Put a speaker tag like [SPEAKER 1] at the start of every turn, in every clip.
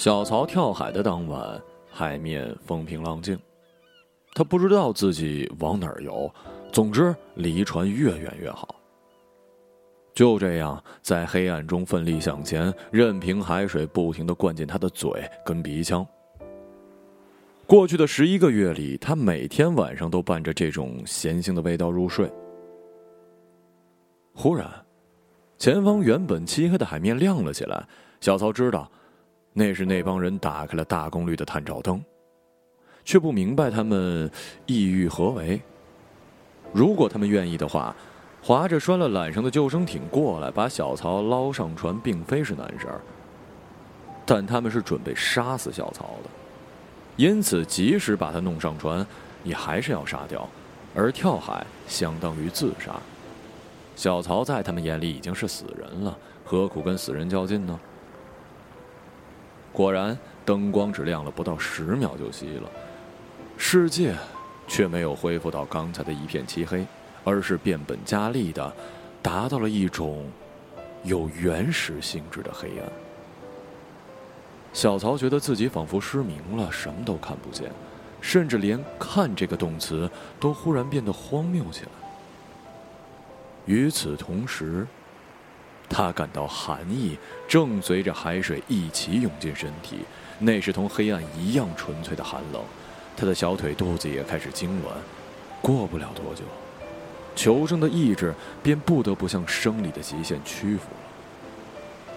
[SPEAKER 1] 小曹跳海的当晚，海面风平浪静，他不知道自己往哪儿游，总之离船越远越好。就这样，在黑暗中奋力向前，任凭海水不停的灌进他的嘴跟鼻腔。过去的十一个月里，他每天晚上都伴着这种咸腥的味道入睡。忽然，前方原本漆黑的海面亮了起来，小曹知道，那是那帮人打开了大功率的探照灯，却不明白他们意欲何为。如果他们愿意的话。划着拴了缆绳的救生艇过来，把小曹捞上船，并非是难事儿。但他们是准备杀死小曹的，因此即使把他弄上船，也还是要杀掉。而跳海相当于自杀。小曹在他们眼里已经是死人了，何苦跟死人较劲呢？果然，灯光只亮了不到十秒就熄了，世界却没有恢复到刚才的一片漆黑。而是变本加厉的，达到了一种有原始性质的黑暗。小曹觉得自己仿佛失明了，什么都看不见，甚至连“看”这个动词都忽然变得荒谬起来。与此同时，他感到寒意正随着海水一起涌进身体，那是同黑暗一样纯粹的寒冷。他的小腿肚子也开始痉挛，过不了多久。求生的意志便不得不向生理的极限屈服了。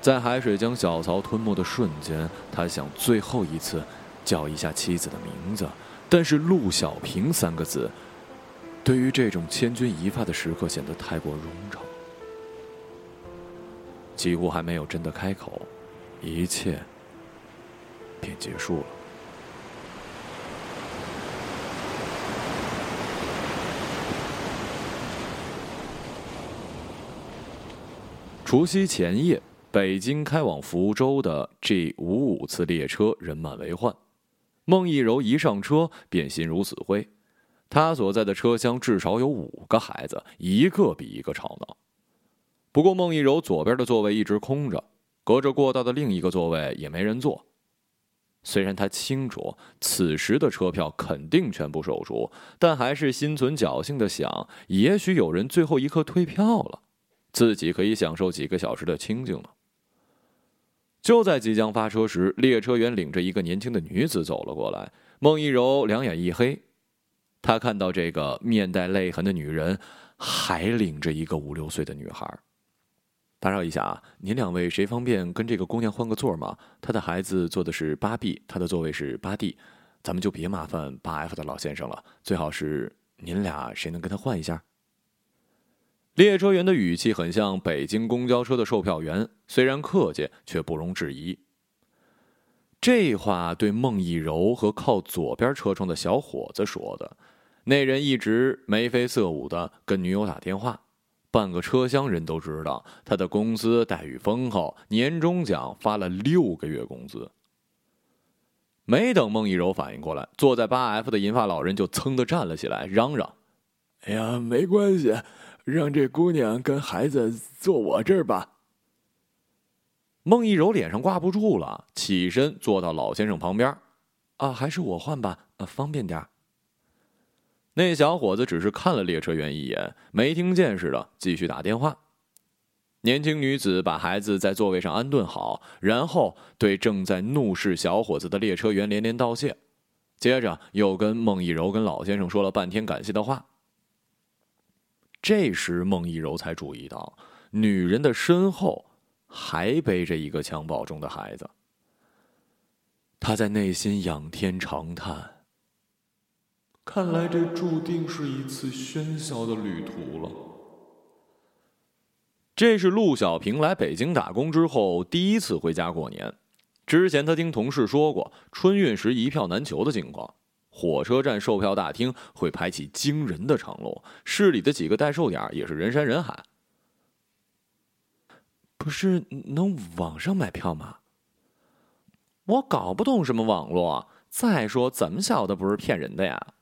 [SPEAKER 1] 在海水将小曹吞没的瞬间，他想最后一次叫一下妻子的名字，但是“陆小平”三个字，对于这种千钧一发的时刻显得太过冗长。几乎还没有真的开口，一切便结束了。除夕前夜，北京开往福州的 G 五五次列车人满为患。孟一柔一上车便心如死灰，他所在的车厢至少有五个孩子，一个比一个吵闹。不过孟一柔左边的座位一直空着，隔着过道的另一个座位也没人坐。虽然他清楚此时的车票肯定全部售出，但还是心存侥幸的想，也许有人最后一刻退票了。自己可以享受几个小时的清静了。就在即将发车时，列车员领着一个年轻的女子走了过来。孟一柔两眼一黑，他看到这个面带泪痕的女人，还领着一个五六岁的女孩。打扰一下啊，您两位谁方便跟这个姑娘换个座吗？她的孩子坐的是八 B，她的座位是八 D，咱们就别麻烦八 F 的老先生了。最好是您俩谁能跟他换一下？列车员的语气很像北京公交车的售票员，虽然客气，却不容置疑。这话对孟一柔和靠左边车窗的小伙子说的。那人一直眉飞色舞的跟女友打电话，半个车厢人都知道他的工资待遇丰厚，年终奖发了六个月工资。没等孟一柔反应过来，坐在八 F 的银发老人就噌的站了起来，嚷嚷：“
[SPEAKER 2] 哎呀，没关系。”让这姑娘跟孩子坐我这儿吧。
[SPEAKER 1] 孟一柔脸上挂不住了，起身坐到老先生旁边。啊，还是我换吧，呃，方便点那小伙子只是看了列车员一眼，没听见似的，继续打电话。年轻女子把孩子在座位上安顿好，然后对正在怒视小伙子的列车员连连道谢，接着又跟孟一柔跟老先生说了半天感谢的话。这时，孟一柔才注意到，女人的身后还背着一个襁褓中的孩子。他在内心仰天长叹：“看来这注定是一次喧嚣的旅途了。”这是陆小平来北京打工之后第一次回家过年。之前他听同事说过，春运时一票难求的情况。火车站售票大厅会排起惊人的长龙，市里的几个代售点也是人山人海。不是能网上买票吗？我搞不懂什么网络。再说，怎么晓得不是骗人的呀？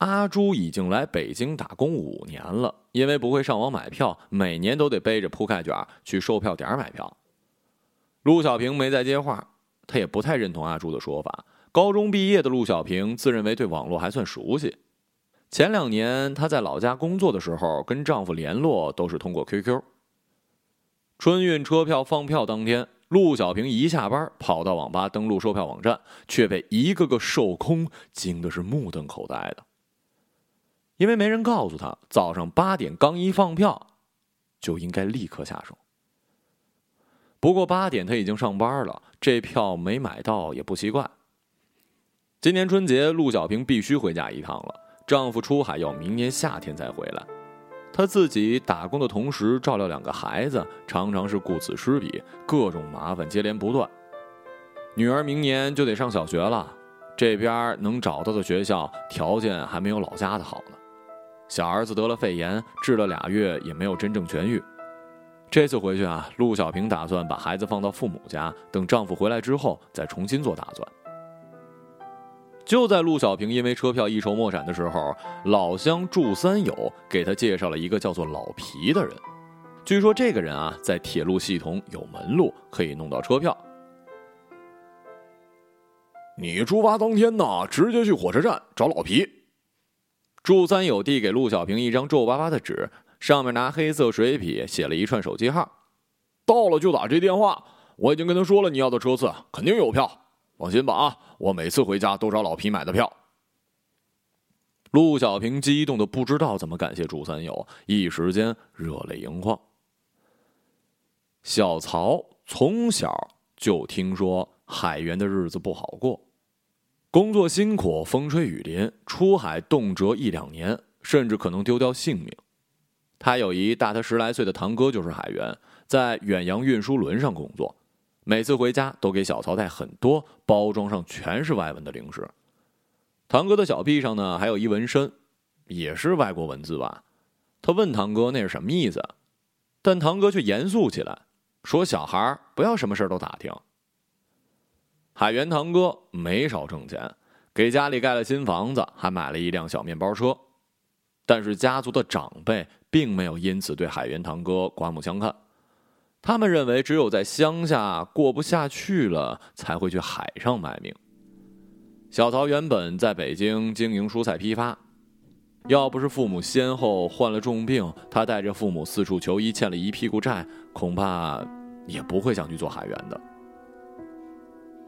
[SPEAKER 1] 阿朱已经来北京打工五年了，因为不会上网买票，每年都得背着铺盖卷去售票点买票。陆小平没再接话，他也不太认同阿朱的说法。高中毕业的陆小平自认为对网络还算熟悉。前两年她在老家工作的时候，跟丈夫联络都是通过 QQ。春运车票放票当天，陆小平一下班跑到网吧登录售票网站，却被一个个售空惊的是目瞪口呆的。因为没人告诉他，早上八点刚一放票，就应该立刻下手。不过八点他已经上班了，这票没买到也不奇怪。今年春节，陆小平必须回家一趟了。丈夫出海要明年夏天才回来，她自己打工的同时照料两个孩子，常常是顾此失彼，各种麻烦接连不断。女儿明年就得上小学了，这边能找到的学校条件还没有老家的好呢。小儿子得了肺炎，治了俩月也没有真正痊愈。这次回去啊，陆小平打算把孩子放到父母家，等丈夫回来之后再重新做打算。就在陆小平因为车票一筹莫展的时候，老乡祝三友给他介绍了一个叫做老皮的人。据说这个人啊，在铁路系统有门路，可以弄到车票。
[SPEAKER 2] 你出发当天呢，直接去火车站找老皮。
[SPEAKER 1] 祝三友递给陆小平一张皱巴巴的纸，上面拿黑色水笔写了一串手机号。
[SPEAKER 2] 到了就打这电话，我已经跟他说了你要的车次，肯定有票。放心吧啊，我每次回家都找老皮买的票。
[SPEAKER 1] 陆小平激动的不知道怎么感谢祝三友，一时间热泪盈眶。小曹从小就听说海员的日子不好过。工作辛苦，风吹雨淋，出海动辄一两年，甚至可能丢掉性命。他有一大他十来岁的堂哥，就是海员，在远洋运输轮上工作，每次回家都给小曹带很多包装上全是外文的零食。堂哥的小臂上呢，还有一纹身，也是外国文字吧？他问堂哥那是什么意思，但堂哥却严肃起来，说：“小孩不要什么事都打听。”海源堂哥没少挣钱，给家里盖了新房子，还买了一辆小面包车。但是家族的长辈并没有因此对海源堂哥刮目相看，他们认为只有在乡下过不下去了，才会去海上卖命。小曹原本在北京经营蔬菜批发，要不是父母先后患了重病，他带着父母四处求医，欠了一屁股债，恐怕也不会想去做海员的。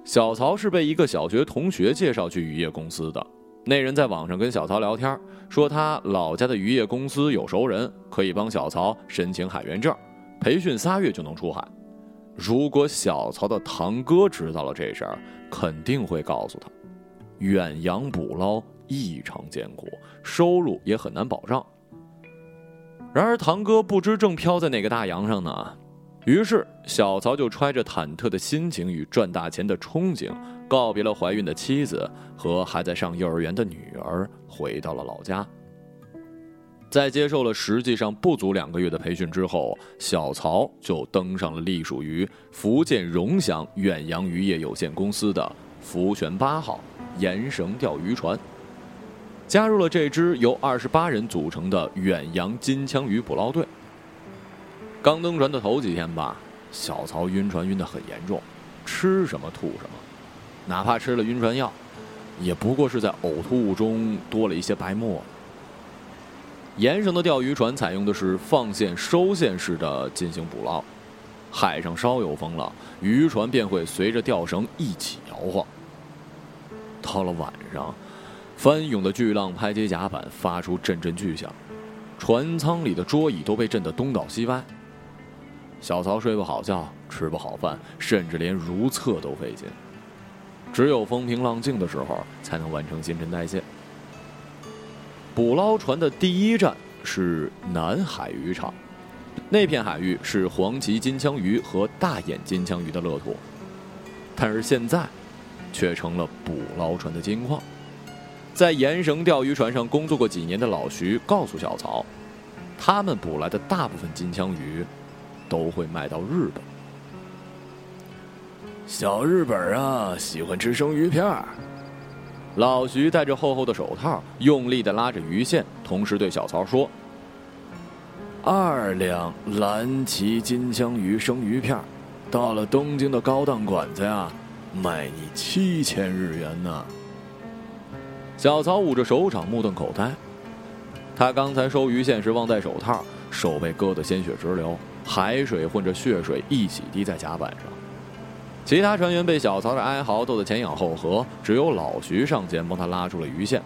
[SPEAKER 1] 小曹是被一个小学同学介绍去渔业公司的。那人在网上跟小曹聊天，说他老家的渔业公司有熟人，可以帮小曹申请海员证，培训仨月就能出海。如果小曹的堂哥知道了这事儿，肯定会告诉他，远洋捕捞异常艰苦，收入也很难保障。然而堂哥不知正飘在哪个大洋上呢。于是，小曹就揣着忐忑的心情与赚大钱的憧憬，告别了怀孕的妻子和还在上幼儿园的女儿，回到了老家。在接受了实际上不足两个月的培训之后，小曹就登上了隶属于福建荣祥远洋渔业有限公司的福泉八号延绳钓鱼船，加入了这支由二十八人组成的远洋金枪鱼捕捞队。刚登船的头几天吧，小曹晕船晕得很严重，吃什么吐什么，哪怕吃了晕船药，也不过是在呕吐物中多了一些白沫。盐绳的钓鱼船采用的是放线收线式的进行捕捞，海上稍有风浪，渔船便会随着钓绳一起摇晃。到了晚上，翻涌的巨浪拍击甲板，发出阵阵巨响，船舱里的桌椅都被震得东倒西歪。小曹睡不好觉，吃不好饭，甚至连如厕都费劲。只有风平浪静的时候，才能完成新陈代谢。捕捞船的第一站是南海渔场，那片海域是黄鳍金枪鱼和大眼金枪鱼的乐土。但是现在，却成了捕捞船的金矿。在盐绳钓鱼船上工作过几年的老徐告诉小曹，他们捕来的大部分金枪鱼。都会卖到日本。
[SPEAKER 2] 小日本啊，喜欢吃生鱼片
[SPEAKER 1] 老徐戴着厚厚的手套，用力的拉着鱼线，同时对小曹说：“
[SPEAKER 2] 二两蓝鳍金枪鱼生鱼片
[SPEAKER 1] 到了东京的高档馆子呀，卖你七千日元呢。小曹捂着手掌，目瞪口呆。他刚才收鱼线时忘戴手套，手被割得鲜血直流，海水混着血水一起滴在甲板上。其他船员被小曹的哀嚎逗得前仰后合，只有老徐上前帮他拉住了鱼线。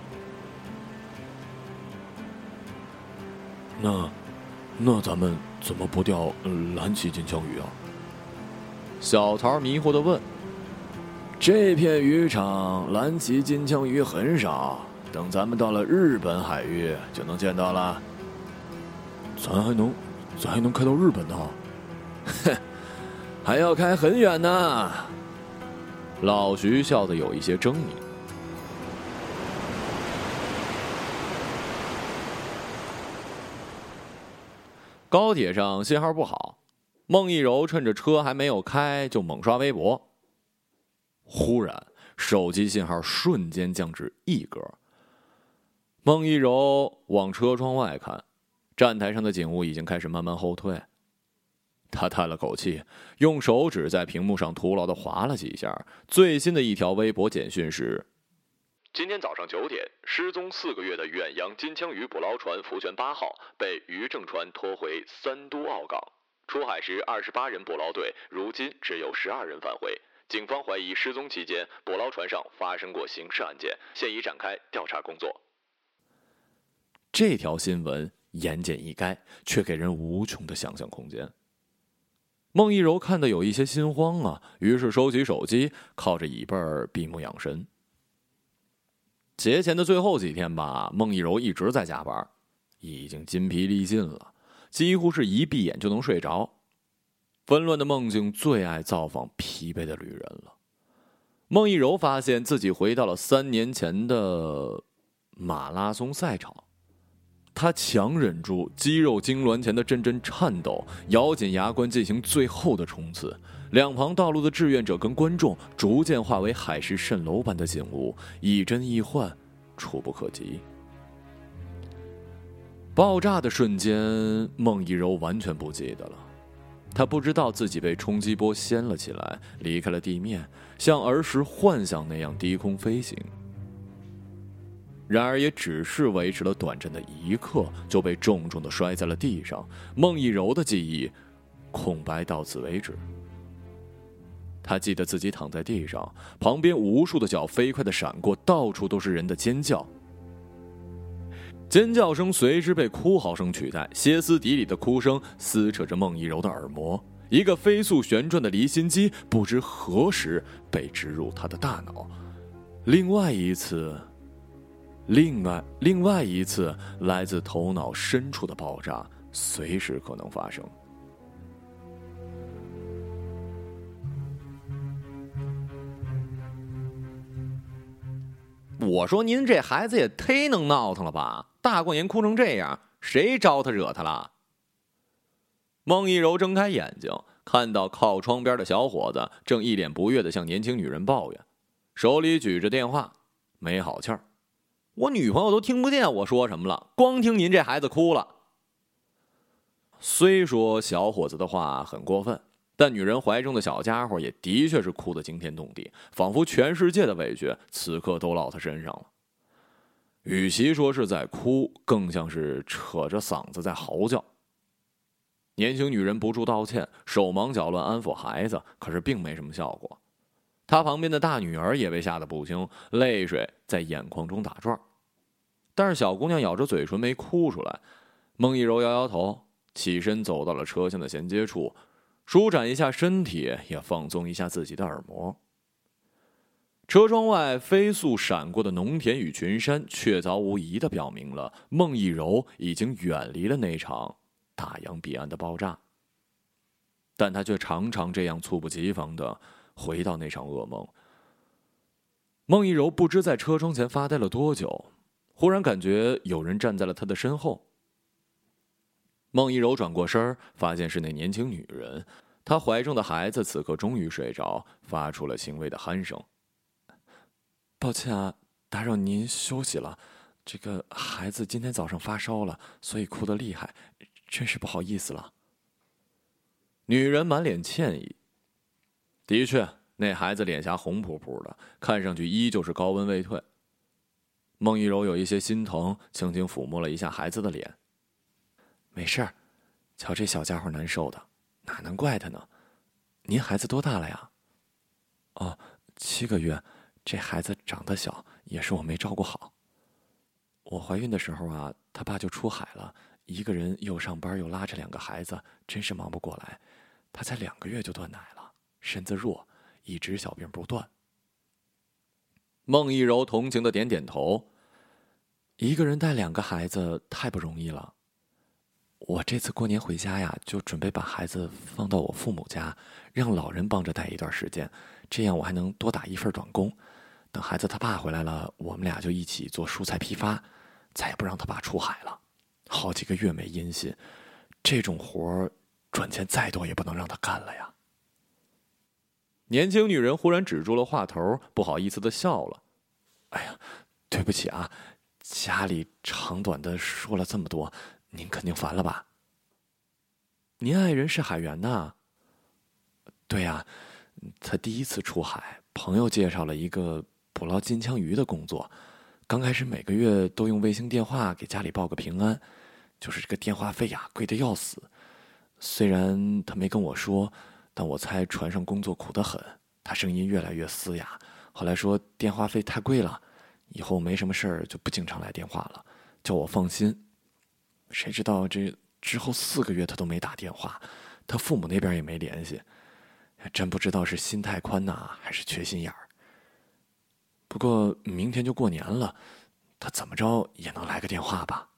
[SPEAKER 1] 那，那咱们怎么不钓蓝鳍金枪鱼啊？小曹迷糊的问。这片渔场蓝鳍金枪鱼很少，等咱们到了日本海域就能见到了。咱还能，咋还能开到日本呢？哼，还要开很远呢。老徐笑得有一些狰狞。高铁上信号不好，孟一柔趁着车还没有开就猛刷微博。忽然，手机信号瞬间降至一格。孟一柔往车窗外看，站台上的警物已经开始慢慢后退。他叹了口气，用手指在屏幕上徒劳的划了几下。最新的一条微博简讯是：
[SPEAKER 3] 今天早上九点，失踪四个月的远洋金枪鱼捕捞船“福泉八号”被渔政船拖回三都澳港。出海时二十八人捕捞队，如今只有十二人返回。警方怀疑失踪期间捕捞船上发生过刑事案件，现已展开调查工作。
[SPEAKER 1] 这条新闻言简意赅，却给人无穷的想象空间。孟一柔看得有一些心慌啊，于是收起手机，靠着椅背闭目养神。节前的最后几天吧，孟一柔一直在加班，已经筋疲力尽了，几乎是一闭眼就能睡着。纷乱的梦境最爱造访疲惫的旅人了。孟一柔发现自己回到了三年前的马拉松赛场，他强忍住肌肉痉挛前的阵阵颤抖，咬紧牙关进行最后的冲刺。两旁道路的志愿者跟观众逐渐化为海市蜃楼般的景物，亦真亦幻，触不可及。爆炸的瞬间，孟一柔完全不记得了。他不知道自己被冲击波掀了起来，离开了地面，像儿时幻想那样低空飞行。然而，也只是维持了短暂的一刻，就被重重的摔在了地上。孟一柔的记忆空白到此为止。他记得自己躺在地上，旁边无数的脚飞快的闪过，到处都是人的尖叫。尖叫声随之被哭嚎声取代，歇斯底里的哭声撕扯着孟一柔的耳膜。一个飞速旋转的离心机不知何时被植入他的大脑。另外一次，另外另外一次来自头脑深处的爆炸，随时可能发生。
[SPEAKER 2] 我说您这孩子也忒能闹腾了吧！大过年哭成这样，谁招他惹他了？孟一柔睁开眼睛，看到靠窗边的小伙子正一脸不悦的向年轻女人抱怨，手里举着电话，没好气儿。我女朋友都听不见我说什么了，光听您这孩子哭了。虽说小伙子的话很过分。但女人怀中的小家伙也的确是哭得惊天动地，仿佛全世界的委屈此刻都落他身上了。与其说是在哭，更像是扯着嗓子在嚎叫。年轻女人不住道歉，手忙脚乱安抚孩子，可是并没什么效果。她旁边的大女儿也被吓得不轻，泪水在眼眶中打转。但是小姑娘咬着嘴唇没哭出来。孟一柔摇摇头，起身走到了车厢的衔接处。舒展一下身体，也放松一下自己的耳膜。车窗外飞速闪过的农田与群山，确凿无疑的表明了孟一柔已经远离了那场大洋彼岸的爆炸。但他却常常这样猝不及防的回到那场噩梦。孟一柔不知在车窗前发呆了多久，忽然感觉有人站在了他的身后。孟一柔转过身发现是那年轻女人。她怀中的孩子此刻终于睡着，发出了轻微的鼾声。抱歉啊，打扰您休息了。这个孩子今天早上发烧了，所以哭得厉害，真是不好意思了。女人满脸歉意，
[SPEAKER 1] 的确，那孩子脸颊红扑扑的，看上去依旧是高温未退。孟一柔有一些心疼，轻轻抚摸了一下孩子的脸。没事儿，瞧这小家伙难受的，哪能怪他呢？您孩子多大了呀？哦，七个月。这孩子长得小，也是我没照顾好。我怀孕的时候啊，他爸就出海了，一个人又上班又拉着两个孩子，真是忙不过来。他才两个月就断奶了，身子弱，一直小病不断。
[SPEAKER 2] 孟一柔同情的点点头。
[SPEAKER 1] 一个人带两个孩子太不容易了。我这次过年回家呀，就准备把孩子放到我父母家，让老人帮着带一段时间，这样我还能多打一份短工。等孩子他爸回来了，我们俩就一起做蔬菜批发，再也不让他爸出海了。好几个月没音信，这种活儿赚钱再多也不能让他干了呀。
[SPEAKER 2] 年轻女人忽然止住了话头，不好意思的笑了：“
[SPEAKER 1] 哎呀，对不起啊，家里长短的说了这么多，您肯定烦了吧？您爱人是海员呐？对呀，他第一次出海，朋友介绍了一个。”捕捞金枪鱼的工作，刚开始每个月都用卫星电话给家里报个平安，就是这个电话费呀，贵的要死。虽然他没跟我说，但我猜船上工作苦得很。他声音越来越嘶哑，后来说电话费太贵了，以后没什么事儿就不经常来电话了，叫我放心。谁知道这之后四个月他都没打电话，他父母那边也没联系，真不知道是心太宽呐，还是缺心眼儿。不过明天就过年了，他怎么着也能来个电话吧？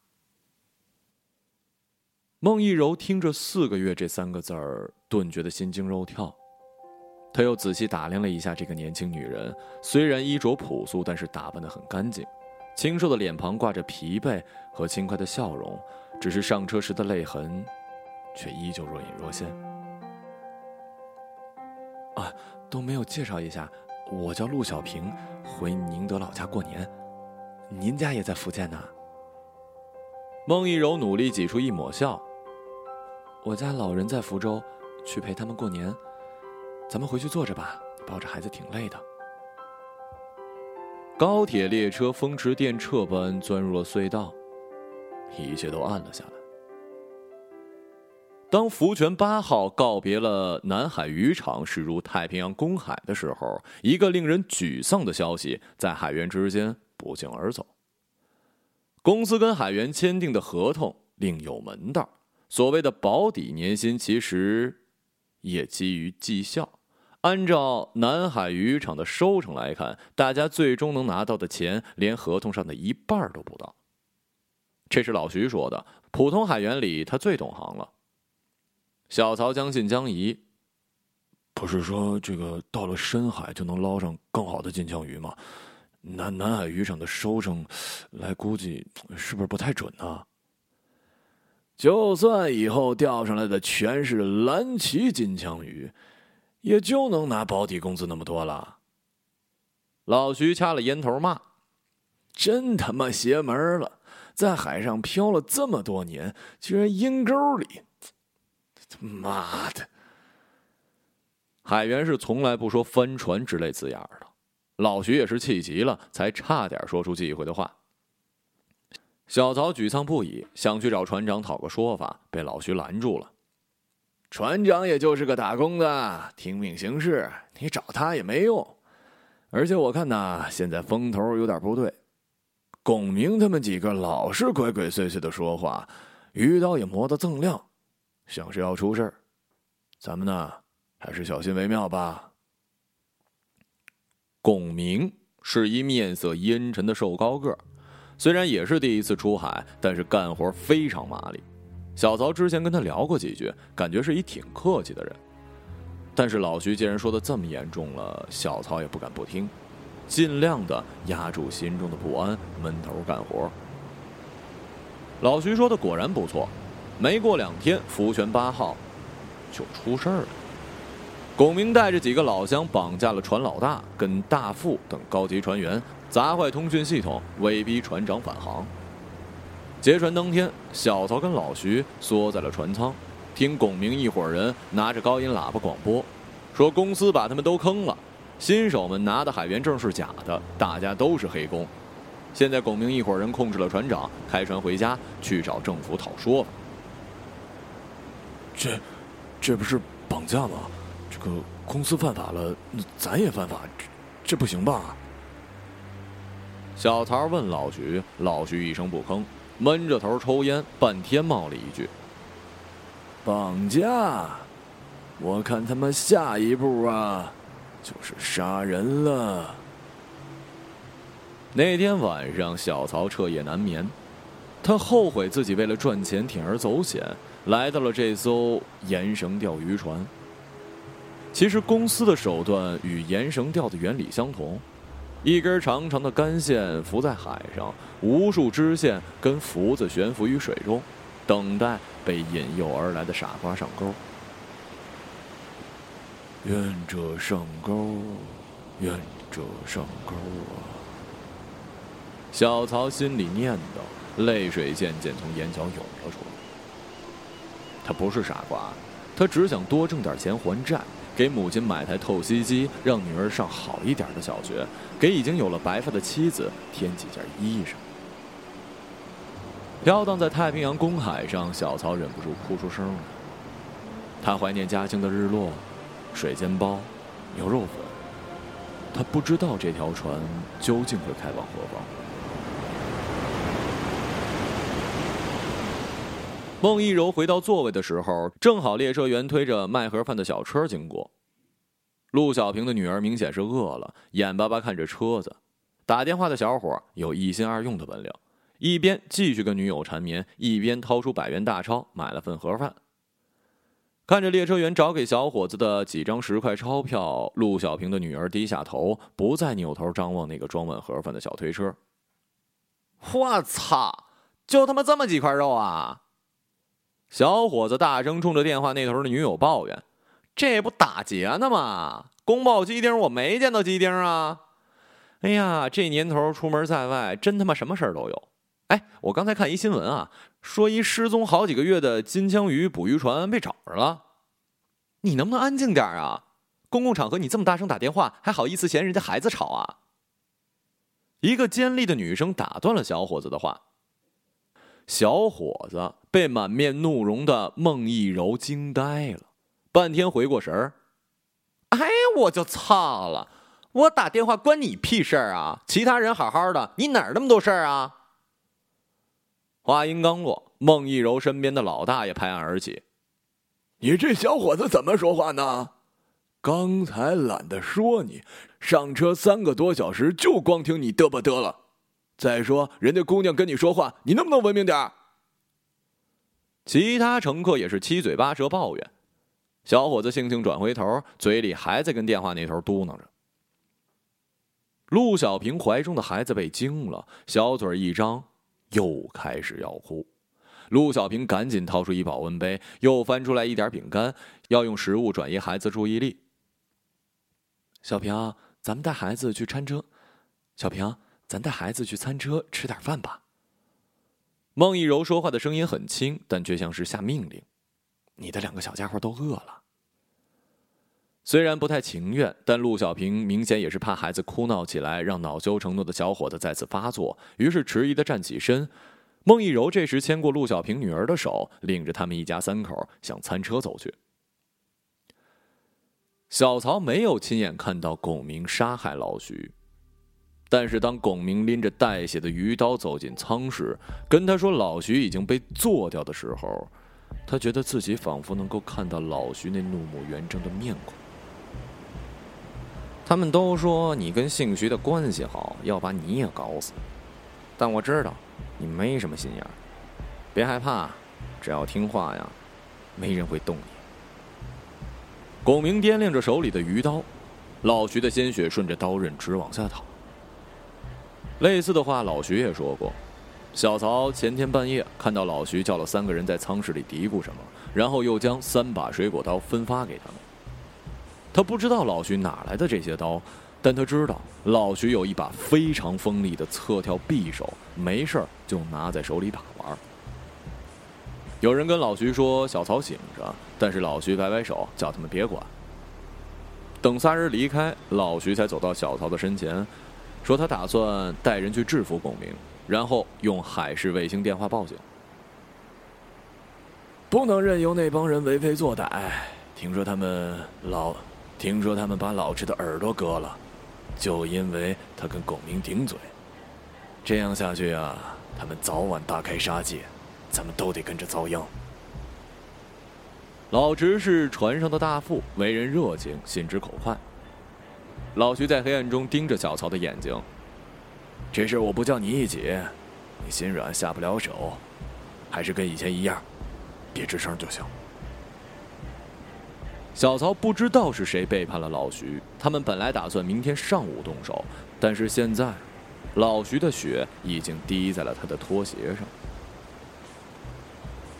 [SPEAKER 2] 孟一柔听着“四个月”这三个字儿，顿觉得心惊肉跳。他又仔细打量了一下这个年轻女人，虽然衣着朴素，但是打扮的很干净，清瘦的脸庞挂着疲惫和轻快的笑容，只是上车时的泪痕，却依旧若隐若现。
[SPEAKER 1] 啊，都没有介绍一下。我叫陆小平，回宁德老家过年。您家也在福建呢。
[SPEAKER 2] 孟一柔努力挤出一抹笑。
[SPEAKER 1] 我家老人在福州，去陪他们过年。咱们回去坐着吧，抱着孩子挺累的。
[SPEAKER 2] 高铁列车风驰电掣般钻入了隧道，一切都暗了下来。当福泉八号告别了南海渔场，驶入太平洋公海的时候，一个令人沮丧的消息在海员之间不胫而走。公司跟海员签订的合同另有门道，所谓的保底年薪其实也基于绩效。按照南海渔场的收成来看，大家最终能拿到的钱连合同上的一半都不到。这是老徐说的，普通海员里他最懂行了。小曹将信将疑，
[SPEAKER 1] 不是说这个到了深海就能捞上更好的金枪鱼吗？南南海渔场的收成，来估计是不是不太准呢？就算以后钓上来的全是蓝鳍金枪鱼，也就能拿保底工资那么多了。
[SPEAKER 2] 老徐掐了烟头骂：“
[SPEAKER 1] 真他妈邪门了！在海上漂了这么多年，居然阴沟里……”他妈的！
[SPEAKER 2] 海员是从来不说帆船之类字眼的。老徐也是气急了，才差点说出忌讳的话。小曹沮丧不已，想去找船长讨个说法，被老徐拦住了。
[SPEAKER 1] 船长也就是个打工的，听命行事，你找他也没用。而且我看呐，现在风头有点不对。龚明他们几个老是鬼鬼祟祟的说话，鱼刀也磨得锃亮。像是要出事儿，咱们呢还是小心为妙吧。
[SPEAKER 2] 龚明是一面色阴沉的瘦高个，虽然也是第一次出海，但是干活非常麻利。小曹之前跟他聊过几句，感觉是一挺客气的人。但是老徐既然说的这么严重了，小曹也不敢不听，尽量的压住心中的不安，闷头干活。老徐说的果然不错。没过两天，福泉八号就出事儿了。龚明带着几个老乡绑架了船老大跟大副等高级船员，砸坏通讯系统，威逼船长返航。劫船当天，小曹跟老徐缩在了船舱，听龚明一伙人拿着高音喇叭广播，说公司把他们都坑了，新手们拿的海员证是假的，大家都是黑工。现在龚明一伙人控制了船长，开船回家去找政府讨说法。
[SPEAKER 1] 这，这不是绑架吗？这个公司犯法了，咱也犯法，这不行吧？
[SPEAKER 2] 小曹问老徐，老徐一声不吭，闷着头抽烟，半天冒了一句：“
[SPEAKER 1] 绑架。”我看他们下一步啊，就是杀人了。
[SPEAKER 2] 那天晚上，小曹彻夜难眠，他后悔自己为了赚钱铤而走险，来到了这艘延绳钓鱼船。其实，公司的手段与延绳钓的原理相同，一根长长的干线浮在海上，无数支线跟浮子悬浮于水中，等待被引诱而来的傻瓜上钩。
[SPEAKER 1] 愿者上钩，愿者上钩啊！
[SPEAKER 2] 小曹心里念叨，泪水渐渐从眼角涌了出来。他不是傻瓜，他只想多挣点钱还债，给母亲买台透析机，让女儿上好一点的小学，给已经有了白发的妻子添几件衣裳。飘荡在太平洋公海上，小曹忍不住哭出声来。他怀念家乡的日落。水煎包，牛肉粉。他不知道这条船究竟会开往何方。孟一柔回到座位的时候，正好列车员推着卖盒饭的小车经过。陆小平的女儿明显是饿了，眼巴巴看着车子。打电话的小伙有一心二用的本领，一边继续跟女友缠绵，一边掏出百元大钞买了份盒饭。看着列车员找给小伙子的几张十块钞票，陆小平的女儿低下头，不再扭头张望那个装满盒饭的小推车。我操！就他妈这么几块肉啊！小伙子大声冲着电话那头的女友抱怨：“这不打劫呢吗？宫保鸡丁我没见到鸡丁啊！哎呀，这年头出门在外，真他妈什么事儿都有。哎，我刚才看一新闻啊。”说一失踪好几个月的金枪鱼捕鱼船被找着了，你能不能安静点啊？公共场合你这么大声打电话，还好意思嫌人家孩子吵啊？一个尖利的女生打断了小伙子的话。小伙子被满面怒容的孟一柔惊呆了，半天回过神儿。哎，我就操了！我打电话关你屁事儿啊！其他人好好的，你哪儿那么多事儿啊？话音刚落，孟一柔身边的老大爷拍案而起：“
[SPEAKER 1] 你这小伙子怎么说话呢？刚才懒得说你，上车三个多小时就光听你嘚吧嘚了。再说人家姑娘跟你说话，你能不能文明点
[SPEAKER 2] 其他乘客也是七嘴八舌抱怨。小伙子悻悻转回头，嘴里还在跟电话那头嘟囔着。陆小平怀中的孩子被惊了，小嘴一张。又开始要哭，陆小平赶紧掏出一保温杯，又翻出来一点饼干，要用食物转移孩子注意力。小平，咱们带孩子去餐车。小平，咱带孩子去餐车吃点饭吧。孟一柔说话的声音很轻，但却像是下命令。你的两个小家伙都饿了。虽然不太情愿，但陆小平明显也是怕孩子哭闹起来，让恼羞成怒的小伙子再次发作，于是迟疑的站起身。孟一柔这时牵过陆小平女儿的手，领着他们一家三口向餐车走去。小曹没有亲眼看到龚明杀害老徐，但是当龚明拎着带血的鱼刀走进舱室，跟他说老徐已经被做掉的时候，他觉得自己仿佛能够看到老徐那怒目圆睁的面孔。他们都说你跟姓徐的关系好，要把你也搞死。但我知道，你没什么心眼儿。别害怕，只要听话呀，没人会动你。龚明掂量着手里的鱼刀，老徐的鲜血顺着刀刃直往下淌。类似的话，老徐也说过。小曹前天半夜看到老徐叫了三个人在舱室里嘀咕什么，然后又将三把水果刀分发给他们。他不知道老徐哪来的这些刀，但他知道老徐有一把非常锋利的侧跳匕首，没事就拿在手里把玩。有人跟老徐说：“小曹醒着。”但是老徐摆摆手，叫他们别管。
[SPEAKER 1] 等仨人离开，老徐才走到小曹的身前，说他打算带人去制服龚明，然后用海事卫星电话报警。不能任由那帮人为非作歹。听说他们老，听说他们把老池的耳朵割了，就因为他跟龚明顶嘴。这样下去啊，他们早晚大开杀戒，咱们都得跟着遭殃。老直是船上的大副，为人热情，心直口快。老徐在黑暗中盯着小曹的眼睛。这事我不叫你一起，你心软下不了手，还是跟以前一样，别吱声就行。小曹不知道是谁背叛了老徐，他们本来打算明天上午动手，但是现在，老徐的血已经滴在了他的拖鞋上。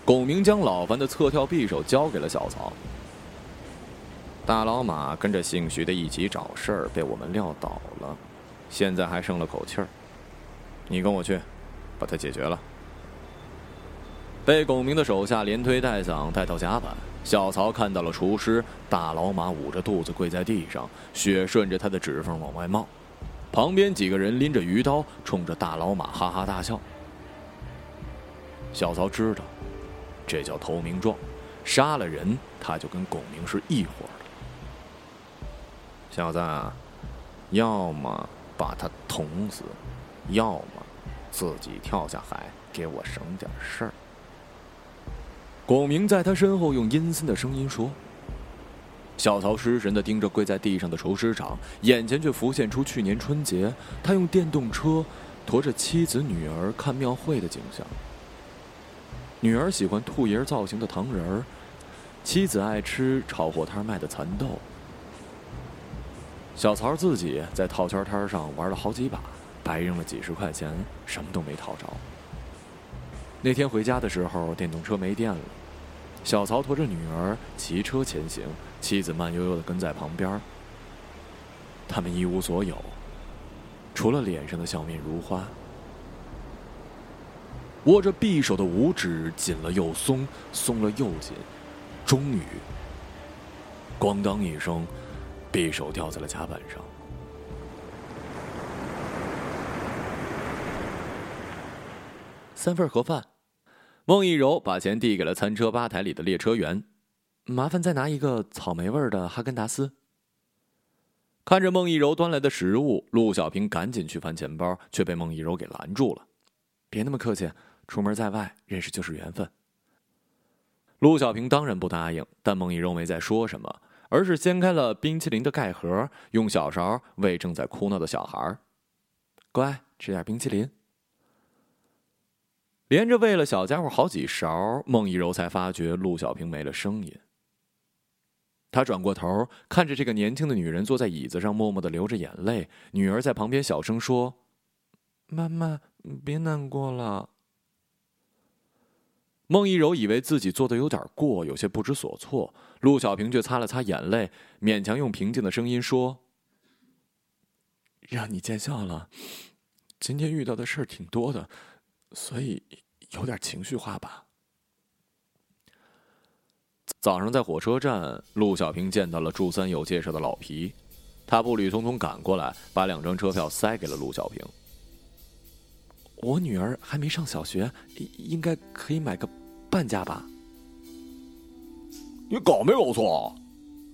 [SPEAKER 1] 龚明将老樊的侧跳匕首交给了小曹。大老马跟着姓徐的一起找事儿，被我们撂倒了，现在还剩了口气儿。你跟我去，把他解决了。被龚明的手下连推带搡带到甲板，小曹看到了厨师大老马捂着肚子跪在地上，血顺着他的指缝往外冒，旁边几个人拎着鱼刀冲着大老马哈哈大笑。小曹知道。这叫投名状，杀了人他就跟龚明是一伙儿。小子，要么把他捅死，要么自己跳下海，给我省点事儿。龚明在他身后用阴森的声音说。小曹失神的盯着跪在地上的厨师长，眼前却浮现出去年春节他用电动车驮着妻子女儿看庙会的景象。女儿喜欢兔爷造型的糖人儿，妻子爱吃炒货摊卖的蚕豆。小曹自己在套圈摊上玩了好几把，白扔了几十块钱，什么都没套着。那天回家的时候，电动车没电了，小曹驮着女儿骑车前行，妻子慢悠悠的跟在旁边。他们一无所有，除了脸上的笑面如花。握着匕首的五指紧了又松，松了又紧，终于，咣当一声，匕首掉在了甲板上。三份盒饭，孟一柔把钱递给了餐车吧台里的列车员，麻烦再拿一个草莓味的哈根达斯。看着孟一柔端来的食物，陆小平赶紧去翻钱包，却被孟一柔给拦住了。别那么客气。出门在外，认识就是缘分。陆小平当然不答应，但孟一柔没再说什么，而是掀开了冰淇淋的盖盒，用小勺喂正在哭闹的小孩乖，吃点冰淇淋。”连着喂了小家伙好几勺，孟一柔才发觉陆小平没了声音。他转过头，看着这个年轻的女人坐在椅子上，默默的流着眼泪。女儿在旁边小声说：“妈妈，别难过了。”孟一柔以为自己做的有点过，有些不知所措。陆小平却擦了擦眼泪，勉强用平静的声音说：“让你见笑了。今天遇到的事儿挺多的，所以有点情绪化吧。”早上在火车站，陆小平见到了祝三友介绍的老皮，他步履匆匆赶过来，把两张车票塞给了陆小平。我女儿还没上小学，应该可以买个半价吧？
[SPEAKER 4] 你搞没搞错？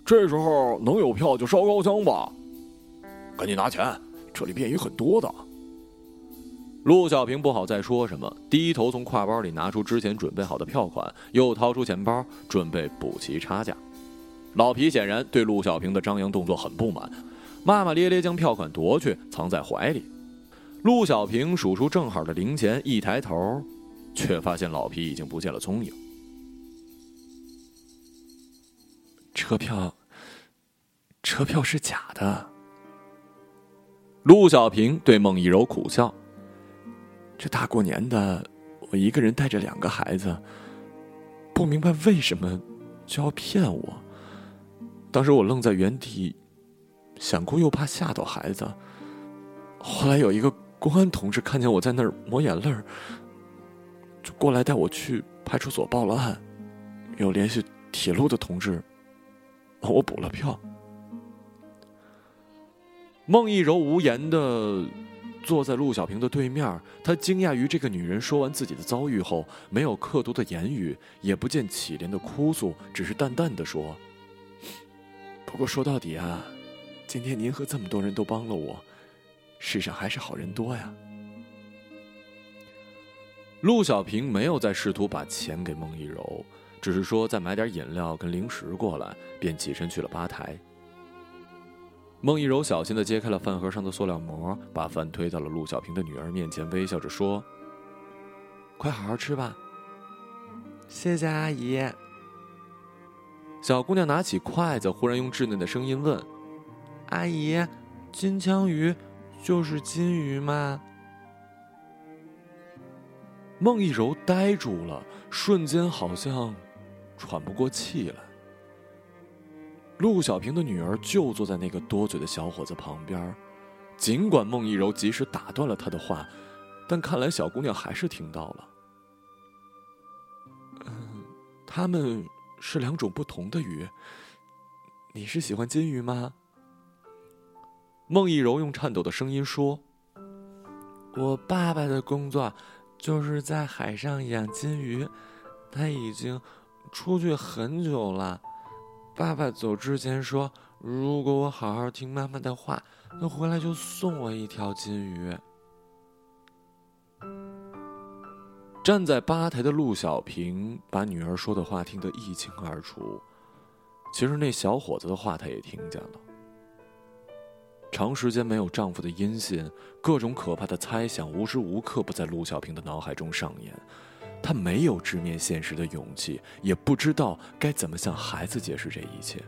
[SPEAKER 4] 这时候能有票就烧高香吧。赶紧拿钱，这里便宜很多的。
[SPEAKER 1] 陆小平不好再说什么，低头从挎包里拿出之前准备好的票款，又掏出钱包准备补齐差价。老皮显然对陆小平的张扬动作很不满，骂骂咧咧将票款夺去，藏在怀里。陆小平数出正好的零钱，一抬头，却发现老皮已经不见了踪影。车票，车票是假的。陆小平对孟一柔苦笑：“这大过年的，我一个人带着两个孩子，不明白为什么就要骗我。当时我愣在原地，想哭又怕吓到孩子。后来有一个。”公安同志看见我在那儿抹眼泪儿，就过来带我去派出所报了案，又联系铁路的同志，帮我补了票。孟一柔无言的坐在陆小平的对面，他惊讶于这个女人说完自己的遭遇后，没有刻毒的言语，也不见乞怜的哭诉，只是淡淡的说：“不过说到底啊，今天您和这么多人都帮了我，世上还是好人多呀。”陆小平没有再试图把钱给孟一柔，只是说再买点饮料跟零食过来，便起身去了吧台。孟一柔小心地揭开了饭盒上的塑料膜，把饭推到了陆小平的女儿面前，微笑着说：“快好好吃吧。”谢谢阿姨。小姑娘拿起筷子，忽然用稚嫩的声音问：“阿姨，金枪鱼就是金鱼吗？”孟一柔呆住了，瞬间好像喘不过气来。陆小平的女儿就坐在那个多嘴的小伙子旁边，尽管孟一柔及时打断了他的话，但看来小姑娘还是听到了。嗯，他们是两种不同的鱼。你是喜欢金鱼吗？孟一柔用颤抖的声音说：“我爸爸的工作就是在海上养金鱼，他已经出去很久了。”爸爸走之前说：“如果我好好听妈妈的话，那回来就送我一条金鱼。”站在吧台的陆小平把女儿说的话听得一清二楚。其实那小伙子的话他也听见了。长时间没有丈夫的音信，各种可怕的猜想无时无刻不在陆小平的脑海中上演。他没有直面现实的勇气，也不知道该怎么向孩子解释这一切。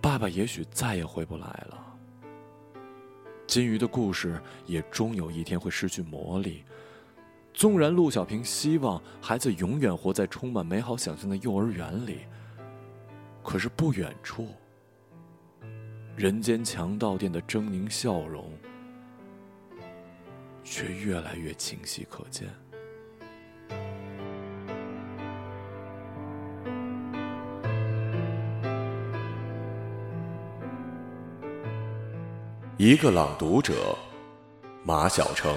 [SPEAKER 1] 爸爸也许再也回不来了。金鱼的故事也终有一天会失去魔力。纵然陆小平希望孩子永远活在充满美好想象的幼儿园里，可是不远处，人间强盗店的狰狞笑容。却越来越清晰可见。
[SPEAKER 3] 一个朗读者，马晓成。